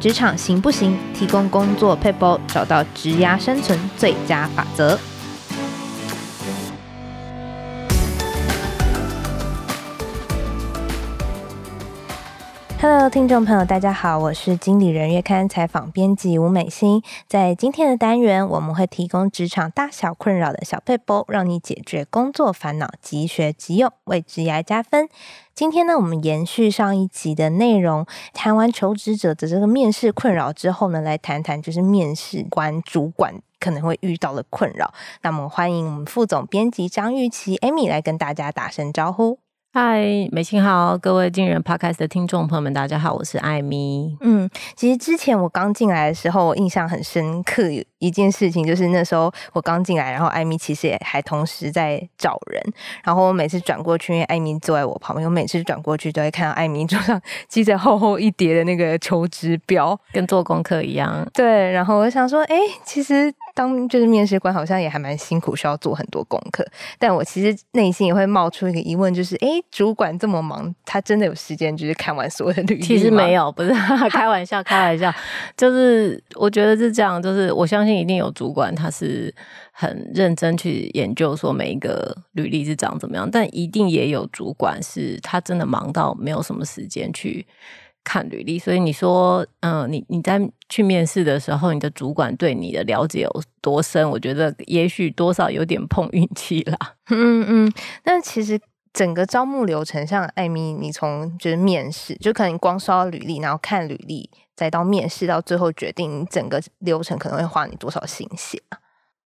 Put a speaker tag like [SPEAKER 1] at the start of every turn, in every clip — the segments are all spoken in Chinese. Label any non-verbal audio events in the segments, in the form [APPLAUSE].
[SPEAKER 1] 职场行不行？提供工作撇步，找到职涯生存最佳法则。Hello，听众朋友，大家好，我是经理人月刊采访编辑吴美心。在今天的单元，我们会提供职场大小困扰的小撇步，让你解决工作烦恼，即学即用，为职业加分。今天呢，我们延续上一集的内容，谈完求职者的这个面试困扰之后呢，来谈谈就是面试官主管可能会遇到的困扰。那么，欢迎我们副总编辑张玉琪 Amy 来跟大家打声招呼。
[SPEAKER 2] 嗨，美青好，各位经理人 Podcast 的听众朋友们，大家好，我是艾米。
[SPEAKER 1] 嗯，其实之前我刚进来的时候，我印象很深刻一件事情，就是那时候我刚进来，然后艾米其实也还同时在找人，然后我每次转过去，因为艾米坐在我旁边，我每次转过去都会看到艾米桌上 [LAUGHS] 积着厚厚一叠的那个求职表，
[SPEAKER 2] 跟做功课一样。
[SPEAKER 1] 对，然后我想说，哎，其实。当就是面试官，好像也还蛮辛苦，需要做很多功课。但我其实内心也会冒出一个疑问，就是，哎，主管这么忙，他真的有时间就是看完所有的履历吗？
[SPEAKER 2] 其实没有，不是 [LAUGHS] 开玩笑，开玩笑。就是我觉得是这样，就是我相信一定有主管，他是很认真去研究说每一个履历是长怎么样，但一定也有主管是他真的忙到没有什么时间去。看履历，所以你说，嗯、呃，你你在去面试的时候，你的主管对你的了解有多深？我觉得也许多少有点碰运气啦。
[SPEAKER 1] 嗯 [LAUGHS] 嗯，但其实整个招募流程，像艾米，你从就是面试，就可能光刷履历，然后看履历，再到面试，到最后决定整个流程可能会花你多少心血啊？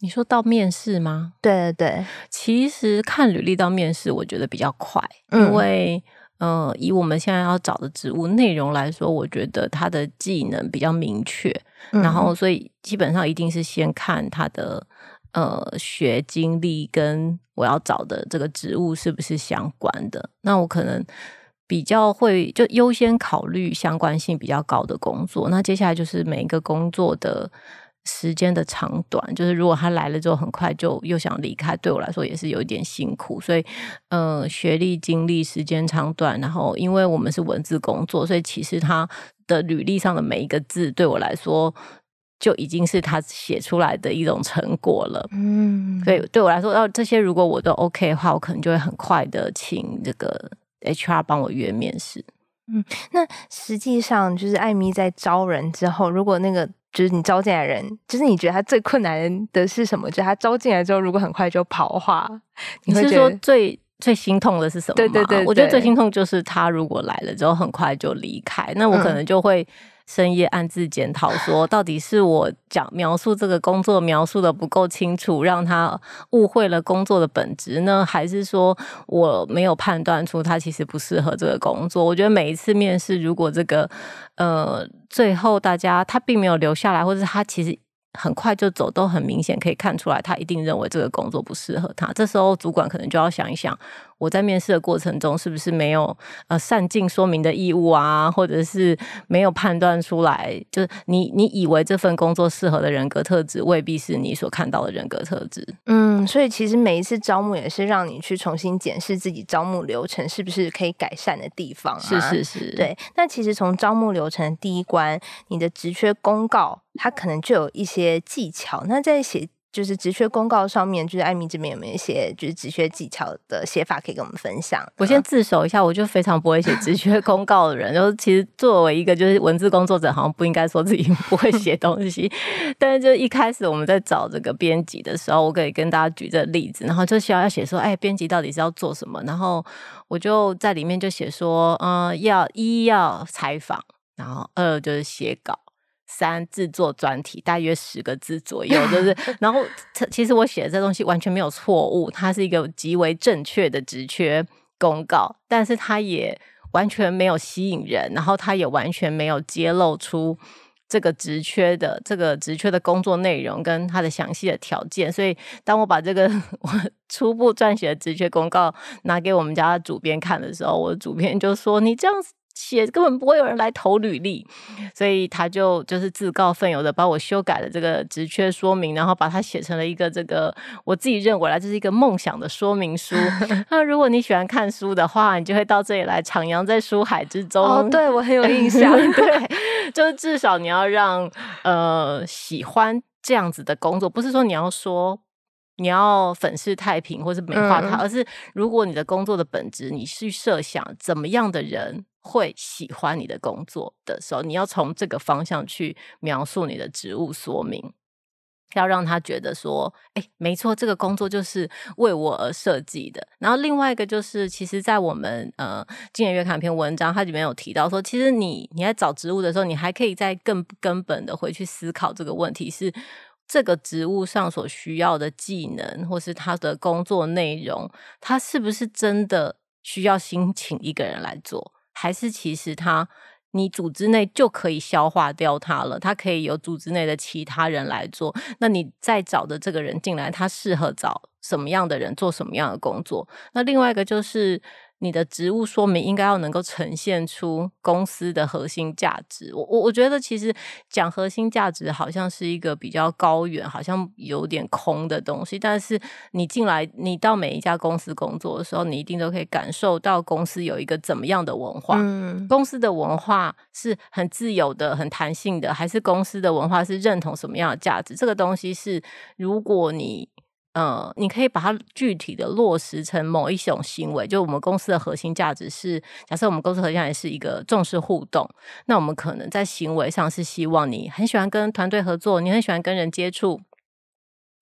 [SPEAKER 2] 你说到面试吗？
[SPEAKER 1] 对对对，
[SPEAKER 2] 其实看履历到面试，我觉得比较快，因为。嗯以我们现在要找的职务内容来说，我觉得他的技能比较明确，嗯、然后所以基本上一定是先看他的呃学经历跟我要找的这个职务是不是相关的。那我可能比较会就优先考虑相关性比较高的工作。那接下来就是每一个工作的。时间的长短，就是如果他来了之后很快就又想离开，对我来说也是有一点辛苦。所以，呃，学历、经历、时间长短，然后因为我们是文字工作，所以其实他的履历上的每一个字，对我来说就已经是他写出来的一种成果了。嗯，所以对我来说，要这些如果我都 OK 的话，我可能就会很快的请这个 HR 帮我约面试。
[SPEAKER 1] 嗯，那实际上就是艾米在招人之后，如果那个。就是你招进来的人，就是你觉得他最困难的是什么？就是他招进来之后，如果很快就跑的话，
[SPEAKER 2] 你是说最最心痛的是什么？
[SPEAKER 1] 对对对，对，
[SPEAKER 2] 我觉得最心痛就是他如果来了之后很快就离开，那我可能就会。深夜暗自检讨，说到底是我讲描述这个工作描述的不够清楚，让他误会了工作的本质呢？还是说我没有判断出他其实不适合这个工作？我觉得每一次面试，如果这个呃最后大家他并没有留下来，或者他其实。很快就走，都很明显可以看出来，他一定认为这个工作不适合他。这时候主管可能就要想一想，我在面试的过程中是不是没有呃善尽说明的义务啊，或者是没有判断出来，就是你你以为这份工作适合的人格特质，未必是你所看到的人格特质。
[SPEAKER 1] 嗯，所以其实每一次招募也是让你去重新检视自己招募流程是不是可以改善的地方啊。
[SPEAKER 2] 是是是，
[SPEAKER 1] 对。那其实从招募流程的第一关，你的职缺公告。它可能就有一些技巧。那在写就是职缺公告上面，就是艾米这边有没有一些就是职缺技巧的写法可以跟我们分享？
[SPEAKER 2] 我先自首一下，我就非常不会写职缺公告的人。然 [LAUGHS] 后其实作为一个就是文字工作者，好像不应该说自己 [LAUGHS] 不会写东西。但是就一开始我们在找这个编辑的时候，我可以跟大家举这个例子，然后就需要要写说，哎，编辑到底是要做什么？然后我就在里面就写说，嗯，要一要采访，然后二就是写稿。三制作专题，大约十个字左右，就 [LAUGHS] 是。然后，其实我写的这东西完全没有错误，它是一个极为正确的职缺公告，但是它也完全没有吸引人，然后它也完全没有揭露出这个职缺的这个职缺的工作内容跟它的详细的条件。所以，当我把这个 [LAUGHS] 我初步撰写的职缺公告拿给我们家的主编看的时候，我的主编就说：“你这样子。”写根本不会有人来投履历，所以他就就是自告奋勇的把我修改了这个职缺说明，然后把它写成了一个这个我自己认为来这是一个梦想的说明书。[LAUGHS] 那如果你喜欢看书的话，你就会到这里来徜徉在书海之中。
[SPEAKER 1] 哦，[LAUGHS] 对，我很有印象。[LAUGHS]
[SPEAKER 2] 对，就是至少你要让呃喜欢这样子的工作，不是说你要说。你要粉饰太平，或是美化它，嗯、而是如果你的工作的本质，你去设想怎么样的人会喜欢你的工作的时候，你要从这个方向去描述你的职务说明，要让他觉得说，哎、没错，这个工作就是为我而设计的。然后另外一个就是，其实，在我们呃今年月刊篇文章，它里面有提到说，其实你你在找职务的时候，你还可以再更根本的回去思考这个问题是。这个职务上所需要的技能，或是他的工作内容，他是不是真的需要 [LAUGHS] 新请一个人来做，还是其实他你组织内就可以消化掉他了？他可以由组织内的其他人来做。那你再找的这个人进来，他适合找什么样的人做什么样的工作？那另外一个就是。你的职务说明应该要能够呈现出公司的核心价值。我我我觉得其实讲核心价值好像是一个比较高远，好像有点空的东西。但是你进来，你到每一家公司工作的时候，你一定都可以感受到公司有一个怎么样的文化。嗯，公司的文化是很自由的、很弹性的，还是公司的文化是认同什么样的价值？这个东西是如果你。呃，你可以把它具体的落实成某一种行为，就我们公司的核心价值是，假设我们公司核心价值是一个重视互动，那我们可能在行为上是希望你很喜欢跟团队合作，你很喜欢跟人接触，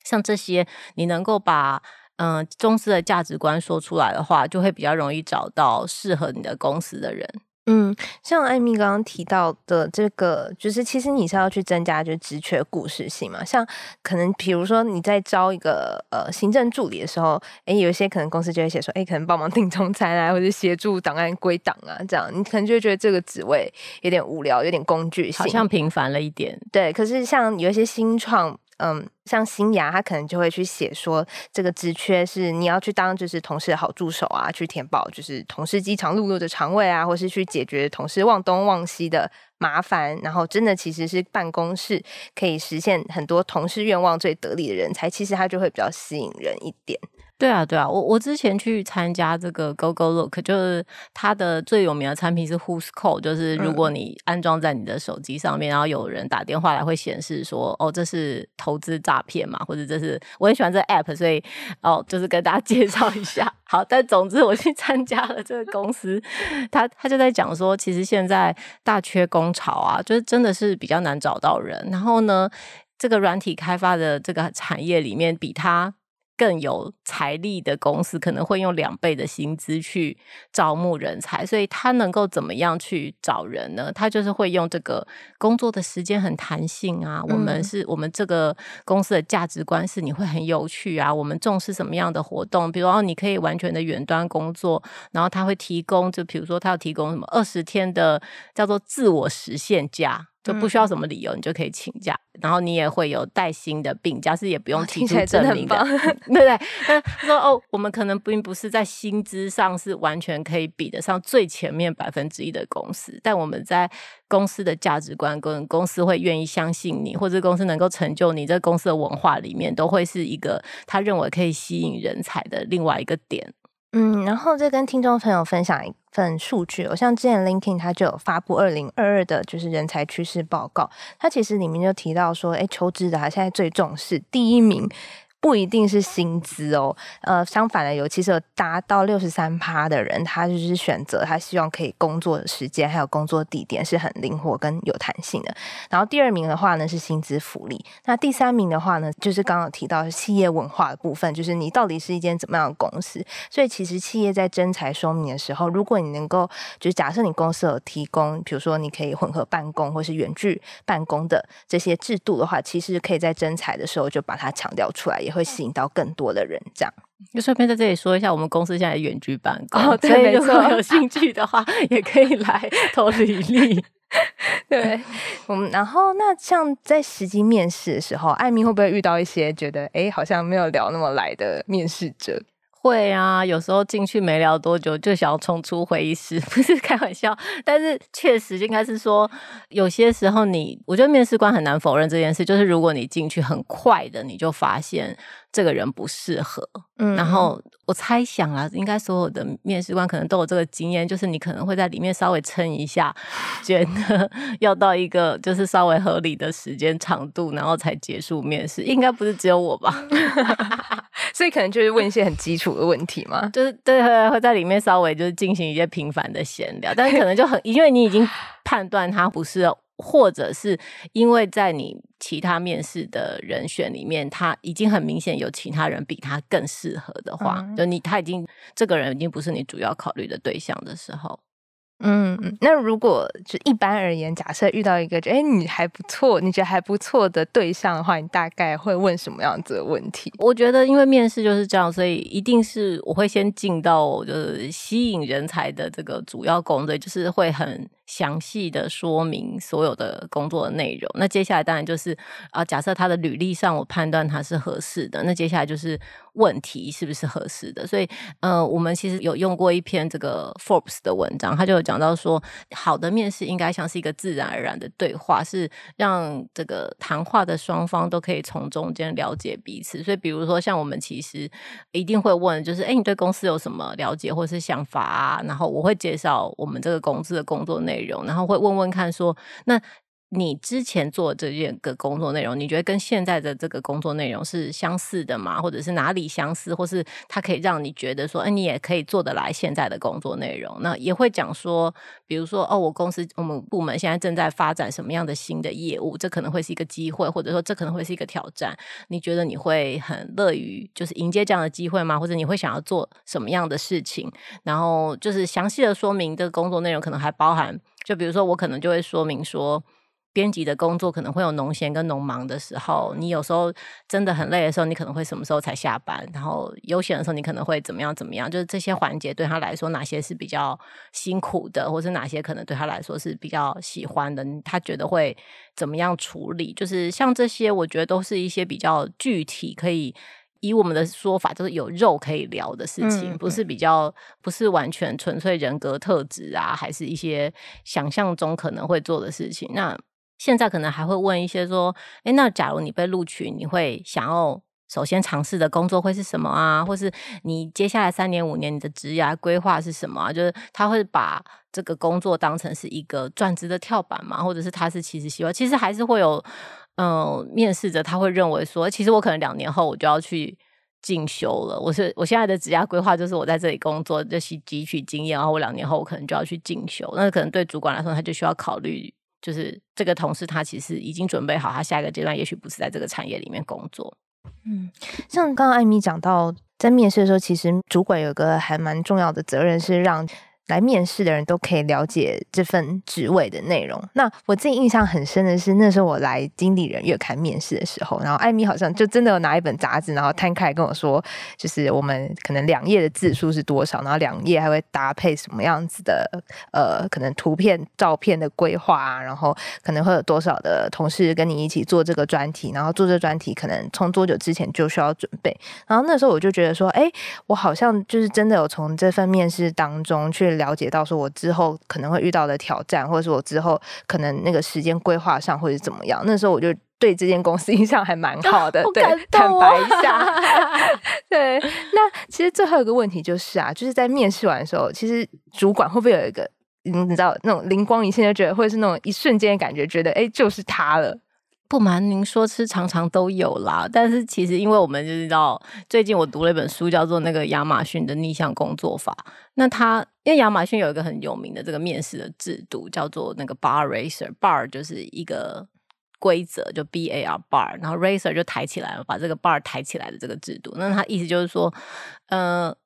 [SPEAKER 2] 像这些你能够把嗯、呃、公司的价值观说出来的话，就会比较容易找到适合你的公司的人。
[SPEAKER 1] 嗯，像艾米刚刚提到的这个，就是其实你是要去增加就是职缺故事性嘛。像可能比如说你在招一个呃行政助理的时候，诶，有一些可能公司就会写说，诶，可能帮忙订中餐啊，或者协助档案归档啊，这样你可能就会觉得这个职位有点无聊，有点工具性，
[SPEAKER 2] 好像平凡了一点。
[SPEAKER 1] 对，可是像有一些新创。嗯，像新芽，他可能就会去写说，这个职缺是你要去当就是同事的好助手啊，去填报就是同事饥肠辘辘的肠胃啊，或是去解决同事忘东忘西的麻烦，然后真的其实是办公室可以实现很多同事愿望最得力的人才，其实他就会比较吸引人一点。
[SPEAKER 2] 对啊，对啊，我我之前去参加这个 GoGoLook，就是它的最有名的产品是 Who's Call，就是如果你安装在你的手机上面，嗯、然后有人打电话来，会显示说，哦，这是投资诈骗嘛，或者这是我很喜欢这 App，所以哦，就是跟大家 [LAUGHS] 介绍一下。好，但总之我去参加了这个公司，他他就在讲说，其实现在大缺工潮啊，就是真的是比较难找到人。然后呢，这个软体开发的这个产业里面，比他。更有财力的公司可能会用两倍的薪资去招募人才，所以他能够怎么样去找人呢？他就是会用这个工作的时间很弹性啊，嗯、我们是我们这个公司的价值观是你会很有趣啊，我们重视什么样的活动？比如哦你可以完全的远端工作，然后他会提供，就比如说他要提供什么二十天的叫做自我实现假。就不需要什么理由，你就可以请假，嗯、然后你也会有带薪的病假，是也不用提出证明的，的对不对？他说哦，我们可能并不是在薪资上是完全可以比得上最前面百分之一的公司，但我们在公司的价值观跟公司会愿意相信你，或者公司能够成就你，这公司的文化里面都会是一个他认为可以吸引人才的另外一个点。
[SPEAKER 1] 嗯，然后再跟听众朋友分享一份数据，我像之前 LinkedIn 它就有发布二零二二的就是人才趋势报告，它其实里面就提到说，哎，求职的现在最重视第一名。不一定是薪资哦，呃，相反的，有其实有达到六十三趴的人，他就是选择他希望可以工作的时间还有工作地点是很灵活跟有弹性的。然后第二名的话呢是薪资福利，那第三名的话呢就是刚刚提到是企业文化的部分，就是你到底是一间怎么样的公司。所以其实企业在征才说明的时候，如果你能够就是假设你公司有提供，比如说你可以混合办公或是远距办公的这些制度的话，其实可以在征才的时候就把它强调出来，也会吸引到更多的人，这样。
[SPEAKER 2] 就顺便在这里说一下，我们公司现在远距办公，哦、对，所以如果有兴趣的话，也可以来 [LAUGHS] 投履历。[LAUGHS]
[SPEAKER 1] 对，我们然后那像在实际面试的时候，艾米会不会遇到一些觉得哎，好像没有聊那么来的面试者？
[SPEAKER 2] 会啊，有时候进去没聊多久就想要冲出会议室，[LAUGHS] 不是开玩笑。但是确实应该是说，有些时候你，我觉得面试官很难否认这件事，就是如果你进去很快的，你就发现这个人不适合。嗯，然后我猜想啊，应该所有的面试官可能都有这个经验，就是你可能会在里面稍微撑一下，觉得 [LAUGHS] 要到一个就是稍微合理的时间长度，然后才结束面试。应该不是只有我吧？[LAUGHS]
[SPEAKER 1] 所以可能就是问一些很基础的问题嘛，[LAUGHS]
[SPEAKER 2] 就是对，会在里面稍微就是进行一些频繁的闲聊，但是可能就很，因为你已经判断他不是，或者是因为在你其他面试的人选里面，他已经很明显有其他人比他更适合的话，嗯、就你他已经这个人已经不是你主要考虑的对象的时候。
[SPEAKER 1] 嗯，那如果就一般而言，假设遇到一个就哎你还不错，你觉得还不错的对象的话，你大概会问什么样子的问题？
[SPEAKER 2] 我觉得因为面试就是这样，所以一定是我会先进到就是吸引人才的这个主要工作，就是会很。详细的说明所有的工作的内容。那接下来当然就是啊，假设他的履历上我判断他是合适的，那接下来就是问题是不是合适的。所以，呃，我们其实有用过一篇这个 Forbes 的文章，他就有讲到说，好的面试应该像是一个自然而然的对话，是让这个谈话的双方都可以从中间了解彼此。所以，比如说像我们其实一定会问，就是哎，你对公司有什么了解或是想法啊？然后我会介绍我们这个公司的工作内容。容然后会问问看说，那你之前做这件个工作内容，你觉得跟现在的这个工作内容是相似的吗？或者是哪里相似，或是它可以让你觉得说，哎，你也可以做得来现在的工作内容？那也会讲说，比如说，哦，我公司我们部门现在正在发展什么样的新的业务，这可能会是一个机会，或者说这可能会是一个挑战。你觉得你会很乐于就是迎接这样的机会吗？或者你会想要做什么样的事情？然后就是详细的说明这个工作内容，可能还包含。就比如说，我可能就会说明说，编辑的工作可能会有农闲跟农忙的时候，你有时候真的很累的时候，你可能会什么时候才下班？然后悠闲的时候，你可能会怎么样怎么样？就是这些环节对他来说，哪些是比较辛苦的，或是哪些可能对他来说是比较喜欢的？他觉得会怎么样处理？就是像这些，我觉得都是一些比较具体可以。以我们的说法，就是有肉可以聊的事情，嗯、不是比较，不是完全纯粹人格特质啊，还是一些想象中可能会做的事情。那现在可能还会问一些说，诶，那假如你被录取，你会想要首先尝试的工作会是什么啊？或是你接下来三年五年你的职业规划是什么啊？就是他会把这个工作当成是一个转职的跳板嘛？或者是他是其实希望，其实还是会有。嗯，面试者他会认为说，其实我可能两年后我就要去进修了。我是我现在的职业规划就是我在这里工作，就是汲取经验，然后我两年后我可能就要去进修。那可能对主管来说，他就需要考虑，就是这个同事他其实已经准备好，他下一个阶段也许不是在这个产业里面工作。
[SPEAKER 1] 嗯，像刚刚艾米讲到，在面试的时候，其实主管有个还蛮重要的责任是让。来面试的人都可以了解这份职位的内容。那我自己印象很深的是，那时候我来经理人月刊面试的时候，然后艾米好像就真的有拿一本杂志，然后摊开跟我说，就是我们可能两页的字数是多少，然后两页还会搭配什么样子的呃，可能图片、照片的规划啊，然后可能会有多少的同事跟你一起做这个专题，然后做这专题可能从多久之前就需要准备。然后那时候我就觉得说，哎，我好像就是真的有从这份面试当中去。了解到说，我之后可能会遇到的挑战，或者是我之后可能那个时间规划上会是怎么样？那时候我就对这间公司 [LAUGHS] 印象还蛮好的，对，坦白一下。[LAUGHS] 对，那其实最后一个问题就是啊，就是在面试完的时候，其实主管会不会有一个，你知道那种灵光一现，就觉得会是那种一瞬间的感觉，觉得哎，就是他了。
[SPEAKER 2] 不瞒您说，是常常都有啦。但是其实，因为我们就知道，最近我读了一本书，叫做《那个亚马逊的逆向工作法》。那它因为亚马逊有一个很有名的这个面试的制度，叫做那个 Bar Racer。Bar 就是一个规则，就 B A R Bar，然后 Racer 就抬起来了，把这个 Bar 抬起来的这个制度。那它意思就是说，呃。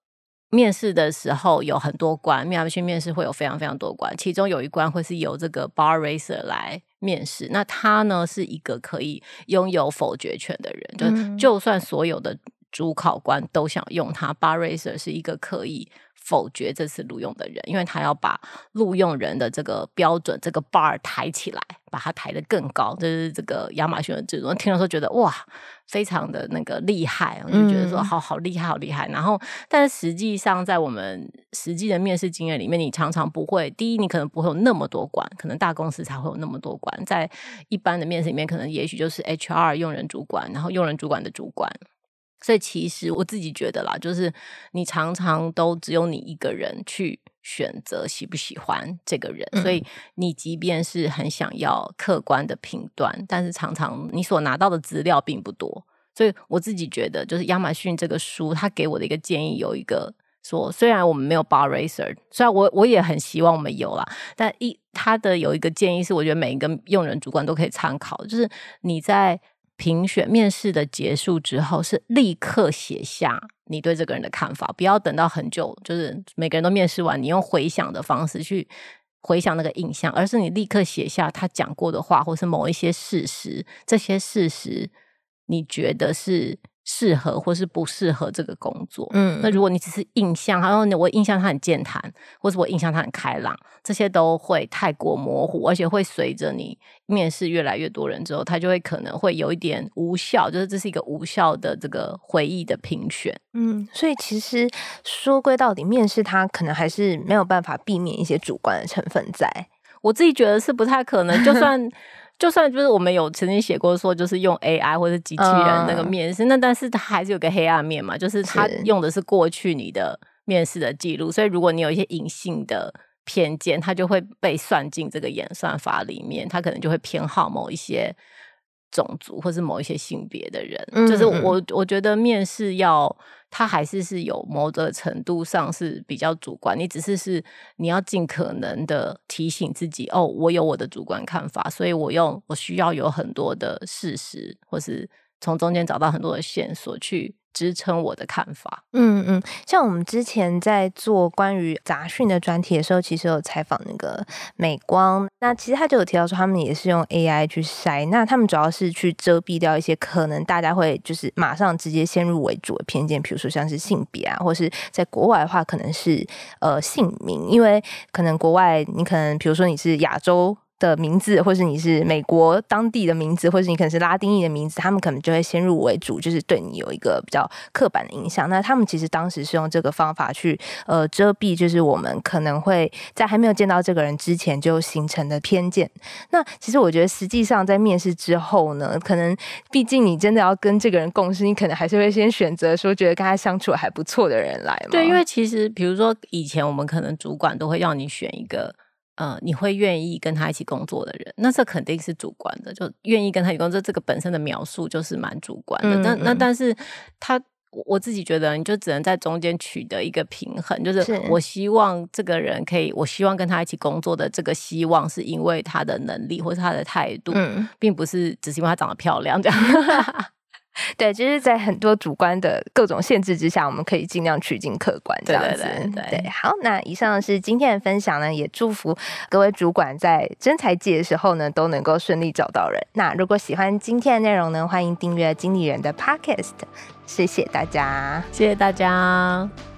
[SPEAKER 2] 面试的时候有很多关，亚马逊面试会有非常非常多关，其中有一关会是由这个 bar racer 来面试。那他呢是一个可以拥有否决权的人，就就算所有的主考官都想用他，bar racer 是一个可以否决这次录用的人，因为他要把录用人的这个标准、这个 bar 抬起来，把它抬得更高。这是这个亚马逊的制度。听了说觉得哇，非常的那个厉害，我就觉得说好好厉害，好厉害。然后，但是实际上在我们实际的面试经验里面，你常常不会，第一，你可能不会有那么多关，可能大公司才会有那么多关。在一般的面试里面，可能也许就是 HR 用人主管，然后用人主管的主管。所以其实我自己觉得啦，就是你常常都只有你一个人去选择喜不喜欢这个人，嗯、所以你即便是很想要客观的评断，但是常常你所拿到的资料并不多。所以我自己觉得，就是亚马逊这个书，他给我的一个建议有一个说，虽然我们没有 bar raiser，虽然我我也很希望我们有啦，但一他的有一个建议是，我觉得每一个用人主管都可以参考，就是你在。评选面试的结束之后，是立刻写下你对这个人的看法，不要等到很久，就是每个人都面试完，你用回想的方式去回想那个印象，而是你立刻写下他讲过的话，或是某一些事实，这些事实你觉得是。适合或是不适合这个工作，嗯，那如果你只是印象，然后我印象他很健谈，或是我印象他很开朗，这些都会太过模糊，而且会随着你面试越来越多人之后，他就会可能会有一点无效，就是这是一个无效的这个回忆的评选，
[SPEAKER 1] 嗯，所以其实说归到底，面试他可能还是没有办法避免一些主观的成分在，
[SPEAKER 2] 我自己觉得是不太可能，就算。就算就是我们有曾经写过说，就是用 AI 或者机器人那个面试，嗯、那但是它还是有个黑暗面嘛，就是它用的是过去你的面试的记录，所以如果你有一些隐性的偏见，它就会被算进这个演算法里面，它可能就会偏好某一些种族或是某一些性别的人。嗯、就是我我觉得面试要。它还是是有某个程度上是比较主观，你只是是你要尽可能的提醒自己，哦，我有我的主观看法，所以我用我需要有很多的事实，或是从中间找到很多的线索去。支撑我的看法。
[SPEAKER 1] 嗯嗯，像我们之前在做关于杂讯的专题的时候，其实有采访那个美光，那其实他就有提到说，他们也是用 AI 去筛，那他们主要是去遮蔽掉一些可能大家会就是马上直接先入为主的偏见，比如说像是性别啊，或是在国外的话，可能是呃姓名，因为可能国外你可能比如说你是亚洲。的名字，或是你是美国当地的名字，或是你可能是拉丁裔的名字，他们可能就会先入为主，就是对你有一个比较刻板的印象。那他们其实当时是用这个方法去呃遮蔽，就是我们可能会在还没有见到这个人之前就形成的偏见。那其实我觉得，实际上在面试之后呢，可能毕竟你真的要跟这个人共事，你可能还是会先选择说觉得跟他相处还不错的人来嘛。
[SPEAKER 2] 对，因为其实比如说以前我们可能主管都会要你选一个。呃，你会愿意跟他一起工作的人，那这肯定是主观的，就愿意跟他一起工作，这个本身的描述就是蛮主观的。那、那但是他，我自己觉得，你就只能在中间取得一个平衡，就是我希望这个人可以，我希望跟他一起工作的这个希望，是因为他的能力或是他的态度，嗯、并不是只是因为他长得漂亮这样。[LAUGHS]
[SPEAKER 1] 对，就是在很多主观的各种限制之下，我们可以尽量取经客观这样子。对，对，对，对，对，好，那以上是今天的分享呢，也祝福各位主管在征才季的时候呢，都能够顺利找到人。那如果喜欢今天的内容呢，欢迎订阅经理人的 Podcast，谢谢大家，
[SPEAKER 2] 谢谢大家。